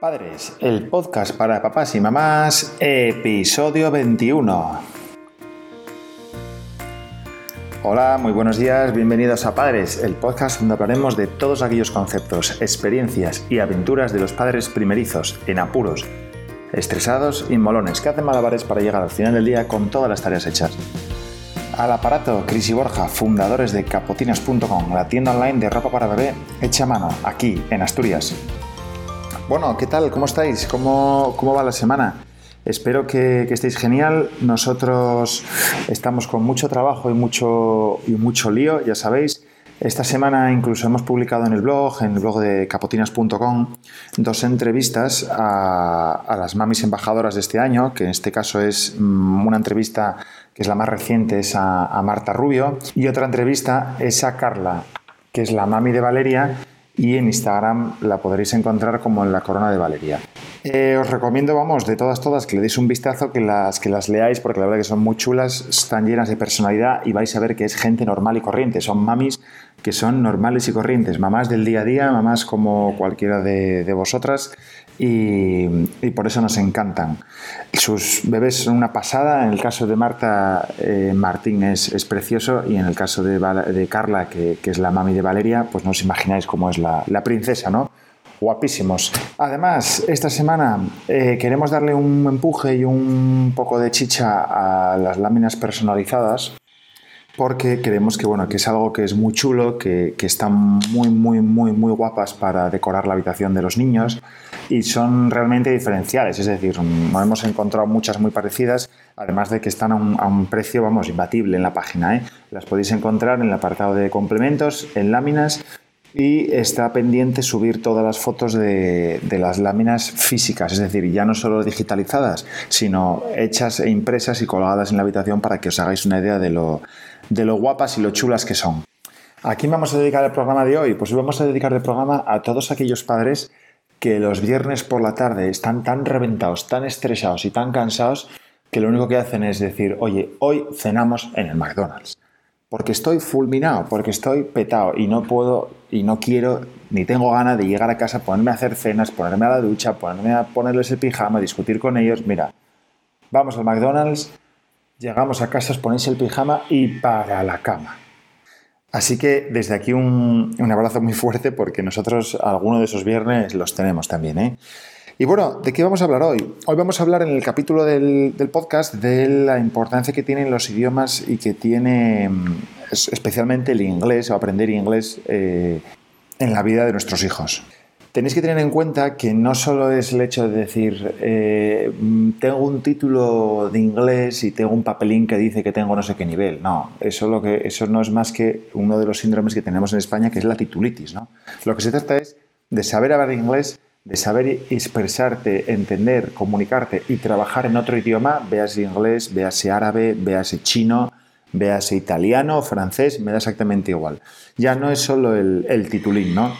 Padres, el podcast para papás y mamás, episodio 21. Hola, muy buenos días, bienvenidos a Padres, el podcast donde hablaremos de todos aquellos conceptos, experiencias y aventuras de los padres primerizos, en apuros, estresados y molones, que hacen malabares para llegar al final del día con todas las tareas hechas. Al aparato, Cris y Borja, fundadores de capotinas.com, la tienda online de ropa para bebé hecha a mano, aquí, en Asturias. Bueno, ¿qué tal? ¿Cómo estáis? ¿Cómo, cómo va la semana? Espero que, estéis genial. Nosotros estamos con mucho trabajo y mucho, y mucho lío, ya sabéis. Esta semana incluso hemos publicado en el blog, en el blog de capotinas.com, dos entrevistas a, las mamis embajadoras de este año, que en este caso es mm, una entrevista que es la más reciente, es a, a Marta Rubio, y otra entrevista es a Carla, que es la mami de Valeria, y en Instagram la podréis encontrar como en la corona de Valeria. Eh, os recomiendo, vamos, de todas, todas, que le deis un vistazo, que las, que las leáis, porque la verdad que son muy chulas, están llenas de personalidad y vais a ver que es gente normal y corriente. Son mamis que son normales y corrientes, mamás del día a día, mamás como cualquiera de, de vosotras, y, por eso nos encantan. Sus bebés son una pasada, en el caso de Marta, eh, Martín es, precioso y en el caso de, de Carla, que, es la mami de Valeria, pues no os imagináis cómo es la, princesa, ¿no? Guapísimos. Además, esta semana eh, queremos darle un empuje y un poco de chicha a las láminas personalizadas porque creemos que, bueno, que es algo que es muy chulo, que, que, están muy, muy, muy, muy guapas para decorar la habitación de los niños y son realmente diferenciales, es decir, hemos encontrado muchas muy parecidas, además de que están a un, precio, vamos, imbatible en la página. ¿eh? Las podéis encontrar en el apartado de complementos, en láminas, y está pendiente subir todas las fotos de, de, las láminas físicas, es decir, ya no solo digitalizadas, sino hechas e impresas y colgadas en la habitación para que os hagáis una idea de lo, de lo guapas y lo chulas que son. ¿A quién vamos a dedicar el programa de hoy? Pues vamos a dedicar el programa a todos aquellos padres que los viernes por la tarde están tan reventados, tan estresados y tan cansados que lo único que hacen es decir, oye, hoy cenamos en el McDonald's. Porque estoy fulminado, porque estoy petado y no puedo y no quiero ni tengo ganas de llegar a casa, ponerme a hacer cenas, ponerme a la ducha, ponerme a ponerles el pijama, discutir con ellos. Mira, vamos al McDonald's, Llegamos a casa, os ponéis el pijama y para la cama. Así que desde aquí un, abrazo muy fuerte porque nosotros alguno de esos viernes los tenemos también. ¿eh? Y bueno, ¿de qué vamos a hablar hoy? Hoy vamos a hablar en el capítulo del, podcast de la importancia que tienen los idiomas y que tiene mm, especialmente el inglés o aprender inglés eh, en la vida de nuestros hijos. Tenéis que tener en cuenta que no solo es el hecho de decir, eh, tengo un título de inglés y tengo un papelín que dice que tengo no sé qué nivel. No, eso, no es más que uno de los síndromes que tenemos en España, que es la titulitis. ¿no? Lo que se trata es de saber hablar inglés, de saber expresarte, entender, comunicarte y trabajar en otro idioma, véase inglés, véase árabe, véase chino, véase italiano francés, me da exactamente igual. Ya no es solo el, el titulín, ¿no?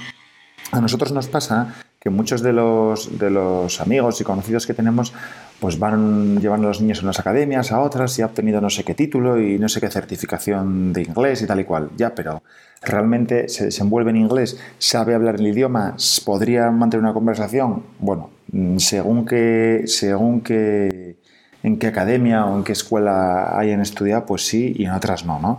A nosotros nos pasa que muchos de los, de los amigos y conocidos que tenemos pues van llevando a los niños a unas academias, a otras, y ha obtenido no sé qué título y no sé qué certificación de inglés y tal y cual. Ya, pero realmente se desenvuelve en inglés, sabe hablar el idioma, podría mantener una conversación. Bueno, según que, según que en qué academia o en qué escuela hayan estudiado, pues sí, y en otras no, ¿no?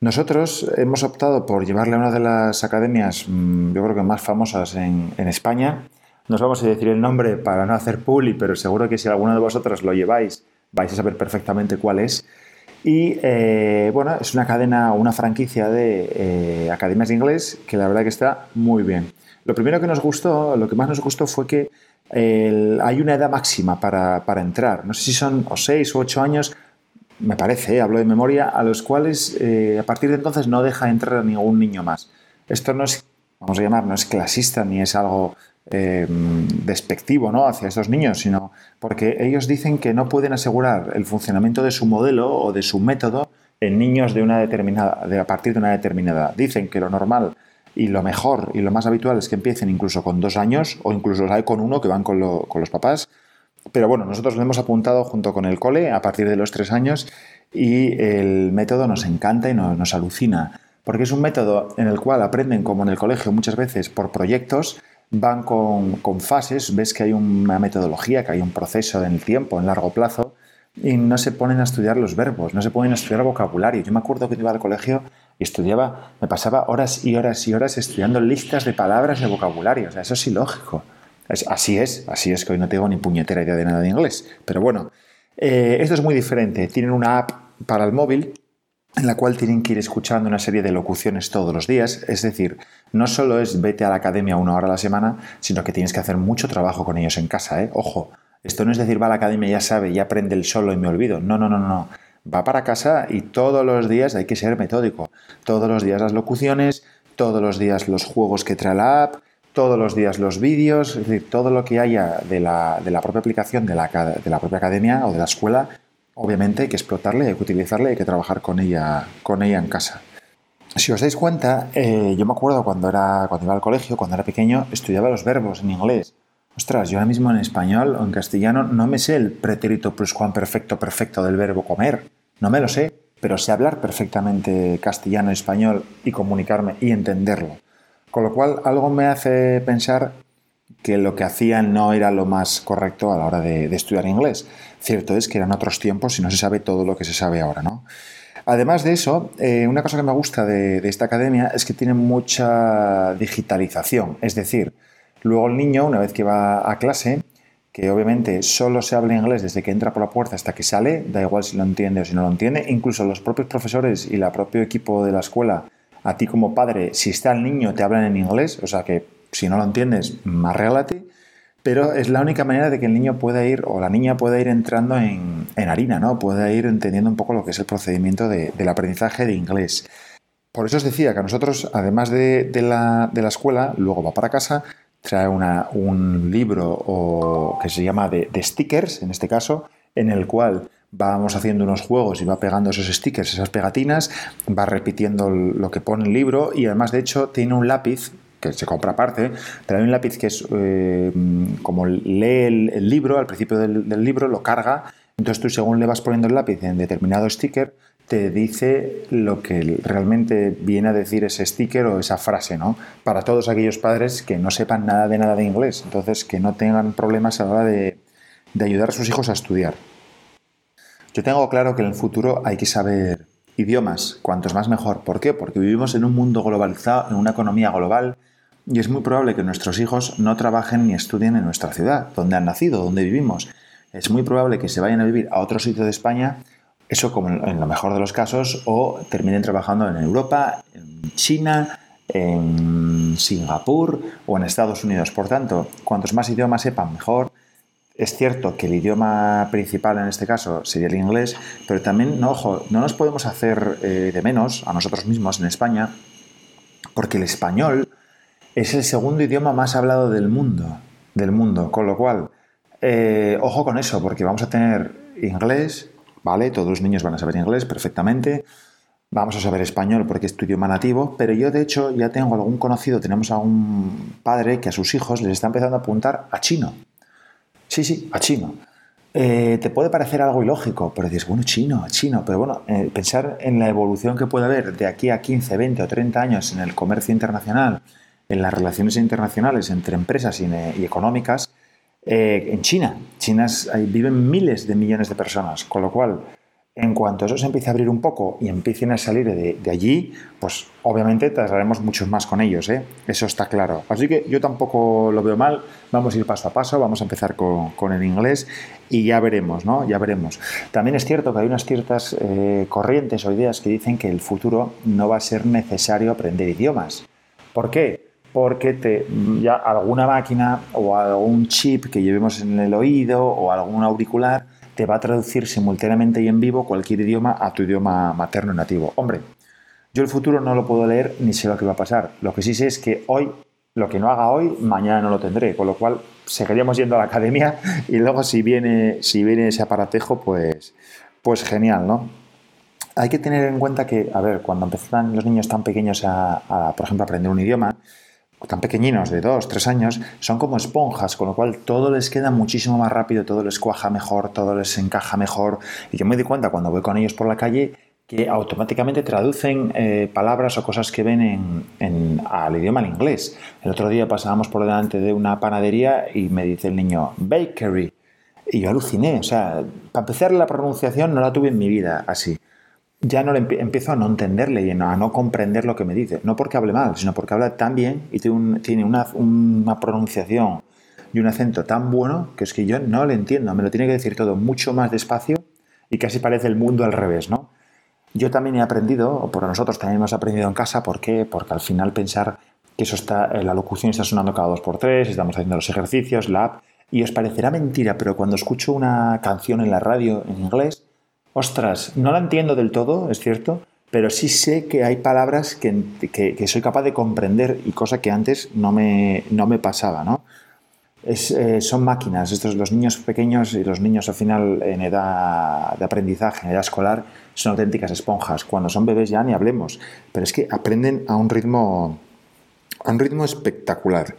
Nosotros hemos optado por llevarle a una de las academias, mm, yo creo que más famosas en, España. Nos vamos a decir el nombre para no hacer publi, pero seguro que si alguno de vosotros lo lleváis, vais a saber perfectamente cuál es. Y eh, bueno, es una cadena, una franquicia de eh, academias de inglés que la verdad que está muy bien. Lo primero que nos gustó, lo que más nos gustó fue que hay una edad máxima para, para entrar. No sé si son o 6 o 8 años, me parece, eh, hablo de memoria, a los cuales eh, a partir de entonces no deja entrar a ningún niño más. Esto no es, vamos a llamar, no es clasista ni es algo eh, despectivo ¿no? hacia estos niños, sino porque ellos dicen que no pueden asegurar el funcionamiento de su modelo o de su método en niños de una determinada, de, a partir de una determinada. Dicen que lo normal y lo mejor y lo más habitual es que empiecen incluso con dos años o incluso hay con uno que van con, con los papás pero bueno, nosotros lo hemos apuntado junto con el cole a partir de los tres años y el método nos encanta y nos, alucina, porque es un método en el cual aprenden, como en el colegio muchas veces, por proyectos, van con, fases, ves que hay una metodología, que hay un proceso en el tiempo, en largo plazo, y no se ponen a estudiar los verbos, no se ponen a estudiar vocabulario. Yo me acuerdo que iba al colegio y estudiaba, me pasaba horas y horas y horas estudiando listas de palabras de vocabulario. O sea, eso es ilógico. Así es, así es que hoy no tengo ni puñetera idea de nada de inglés. Pero bueno, eh, esto es muy diferente. Tienen una app para el móvil en la cual tienen que ir escuchando una serie de locuciones todos los días. Es decir, no solo es vete a la academia una hora a la semana, sino que tienes que hacer mucho trabajo con ellos en casa. ¿eh? Ojo, esto no es decir va a la academia, ya sabe, ya aprende el solo y me olvido. No, no, no, no. Va para casa y todos los días hay que ser metódico. Todos los días las locuciones, todos los días los juegos que trae la app, todos los días los vídeos, es decir, todo lo que haya de la, propia aplicación de la, de la propia academia o de la escuela obviamente hay que explotarla, hay que utilizarla y hay que trabajar con ella, con ella en casa. Si os dais cuenta, eh, yo me acuerdo cuando, era, cuando iba al colegio, cuando era pequeño, estudiaba los verbos en inglés. Ostras, yo ahora mismo en español o en castellano no me sé el pretérito perfecto perfecto del verbo comer. No me lo sé, pero sé hablar perfectamente castellano, español y comunicarme y entenderlo. Con lo cual, algo me hace pensar que lo que hacían no era lo más correcto a la hora de, estudiar inglés. Cierto es que eran otros tiempos y no se sabe todo lo que se sabe ahora, ¿no? Además de eso, eh, una cosa que me gusta de, esta academia es que tiene mucha digitalización. Es decir, luego el niño, una vez que va a clase, que obviamente solo se habla inglés desde que entra por la puerta hasta que sale, da igual si lo entiende o si no lo entiende, incluso los propios profesores y el propio equipo de la escuela, a ti como padre, si está el niño, te hablan en inglés, o sea que si no lo entiendes, más regálate, pero es la única manera de que el niño pueda ir o la niña pueda ir entrando en, harina, ¿no? Pueda ir entendiendo un poco lo que es el procedimiento del aprendizaje de inglés. Por eso os decía que a nosotros, además de, la, escuela, luego va para casa, trae un libro o, que se llama de, stickers, en este caso, en el cual vamos haciendo unos juegos y va pegando esos stickers, esas pegatinas, va repitiendo lo que pone el libro y además de hecho tiene un lápiz que se compra aparte, hay un lápiz que es eh, como lee el, libro, al principio del, libro, lo carga, entonces tú según le vas poniendo el lápiz en determinado sticker, te dice lo que realmente viene a decir ese sticker o esa frase, ¿no? Para todos aquellos padres que no sepan nada de nada de inglés, entonces que no tengan problemas a la hora de, de ayudar a sus hijos a estudiar. Yo tengo claro que en el futuro hay que saber idiomas, cuantos más mejor. ¿Por qué? Porque vivimos en un mundo globalizado, en una economía global, y es muy probable que nuestros hijos no trabajen ni estudien en nuestra ciudad, donde han nacido, donde vivimos. Es muy probable que se vayan a vivir a otro sitio de España, eso como en lo mejor de los casos, o terminen trabajando en Europa, en China, en Singapur o en Estados Unidos. Por tanto, cuantos más idiomas sepan, mejor. Es cierto que el idioma principal en este caso sería el inglés, pero también, no, ojo, no nos podemos hacer eh, de menos a nosotros mismos en España, porque el español es el segundo idioma más hablado del mundo, del mundo, con lo cual, eh, ojo con eso, porque vamos a tener inglés, ¿vale? Todos los niños van a saber inglés perfectamente. Vamos a saber español porque es tu idioma nativo, pero yo de hecho ya tengo algún conocido, tenemos a un padre que a sus hijos les está empezando a apuntar a chino. Sí, sí, a chino. Eh, te puede parecer algo ilógico, pero dices, bueno, chino, chino, pero bueno, eh, pensar en la evolución que puede haber de aquí a 15, 20 o 30 años en el comercio internacional, en las relaciones internacionales entre empresas y, económicas eh, en China. China viven miles de millones de personas, con lo cual, en cuanto eso se empiece a abrir un poco y empiecen a salir de, allí, pues obviamente trataremos muchos más con ellos, ¿eh? eso está claro. Así que yo tampoco lo veo mal, vamos a ir paso a paso, vamos a empezar con, el inglés y ya veremos, ¿no? Ya veremos. También es cierto que hay unas ciertas eh, corrientes o ideas que dicen que el futuro no va a ser necesario aprender idiomas. ¿Por qué? porque ya alguna máquina o algún chip que llevemos en el oído o algún auricular te va a traducir simultáneamente y en vivo cualquier idioma a tu idioma materno nativo. Hombre, yo el futuro no lo puedo leer ni sé lo que va a pasar. Lo que sí sé es que hoy, lo que no haga hoy, mañana no lo tendré, con lo cual seguiríamos yendo a la academia y luego si viene, si viene ese aparatejo, pues, pues genial, ¿no? Hay que tener en cuenta que, a ver, cuando empiezan los niños tan pequeños a, a por ejemplo, aprender un idioma, tan pequeñinos, de dos, tres años, son como esponjas, con lo cual todo les queda muchísimo más rápido, todo les cuaja mejor, todo les encaja mejor. Y yo me doy cuenta cuando voy con ellos por la calle que automáticamente traducen eh, palabras o cosas que ven en, al idioma en inglés. El otro día pasábamos por delante de una panadería y me dice el niño bakery. Y yo aluciné, o sea, para empezar la pronunciación no la tuve en mi vida así. Ya no le empiezo a no entenderle y a no comprender lo que me dice. No porque hable mal, sino porque habla tan bien y tiene, una, pronunciación y un acento tan bueno que es que yo no le entiendo. Me lo tiene que decir todo mucho más despacio y casi parece el mundo al revés, ¿no? Yo también he aprendido, o por nosotros también hemos aprendido en casa, ¿por qué? Porque al final pensar que eso está, eh, la locución está sonando cada dos por tres, estamos haciendo los ejercicios, la app, y os parecerá mentira, pero cuando escucho una canción en la radio en inglés, ostras, no la entiendo del todo, es cierto, pero sí sé que hay palabras que, que, soy capaz de comprender y cosa que antes no me, no me pasaba, ¿no? Eh, son máquinas. Estos, los niños pequeños y los niños al final en edad de aprendizaje, en edad escolar, son auténticas esponjas. Cuando son bebés ya ni hablemos. Pero es que aprenden a un ritmo, a un ritmo espectacular.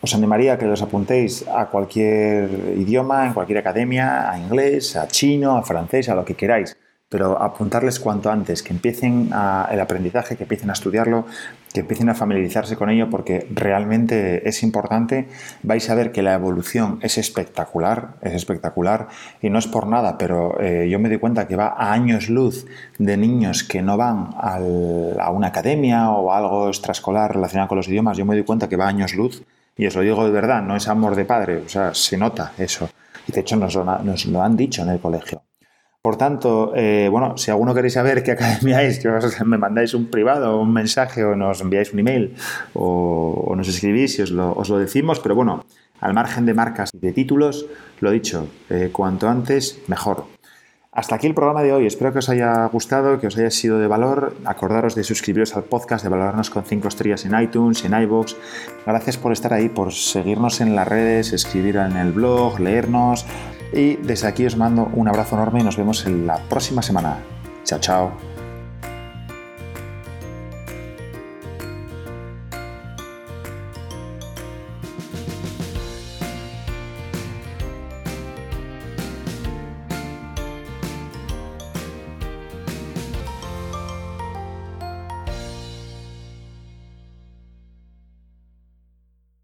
Os animaría a que los apuntéis a cualquier idioma, en cualquier academia, a inglés, a chino, a francés, a lo que queráis pero apuntarles cuanto antes, que empiecen a, el aprendizaje, que empiecen a estudiarlo, que empiecen a familiarizarse con ello, porque realmente es importante. Vais a ver que la evolución es espectacular, es espectacular, y no es por nada, pero eh, yo me doy cuenta que va a años luz de niños que no van a una academia o algo extraescolar relacionado con los idiomas, yo me doy cuenta que va a años luz, y os lo digo de verdad, no es amor de padre, o sea, se nota eso. Y de hecho nos lo han dicho en el colegio. Por tanto, eh, bueno, si alguno queréis saber qué academia es, me mandáis un privado, un mensaje o nos enviáis un email o, nos escribís y os lo, decimos, pero bueno, al margen de marcas y de títulos, lo dicho, eh, cuanto antes, mejor. Hasta aquí el programa de hoy. Espero que os haya gustado, que os haya sido de valor. Acordaros de suscribiros al podcast, de valorarnos con 5 estrellas en iTunes, en iBox. Gracias por estar ahí, por seguirnos en las redes, escribir en el blog, leernos. Y desde aquí os mando un abrazo enorme y nos vemos en la próxima semana. Chao, chao.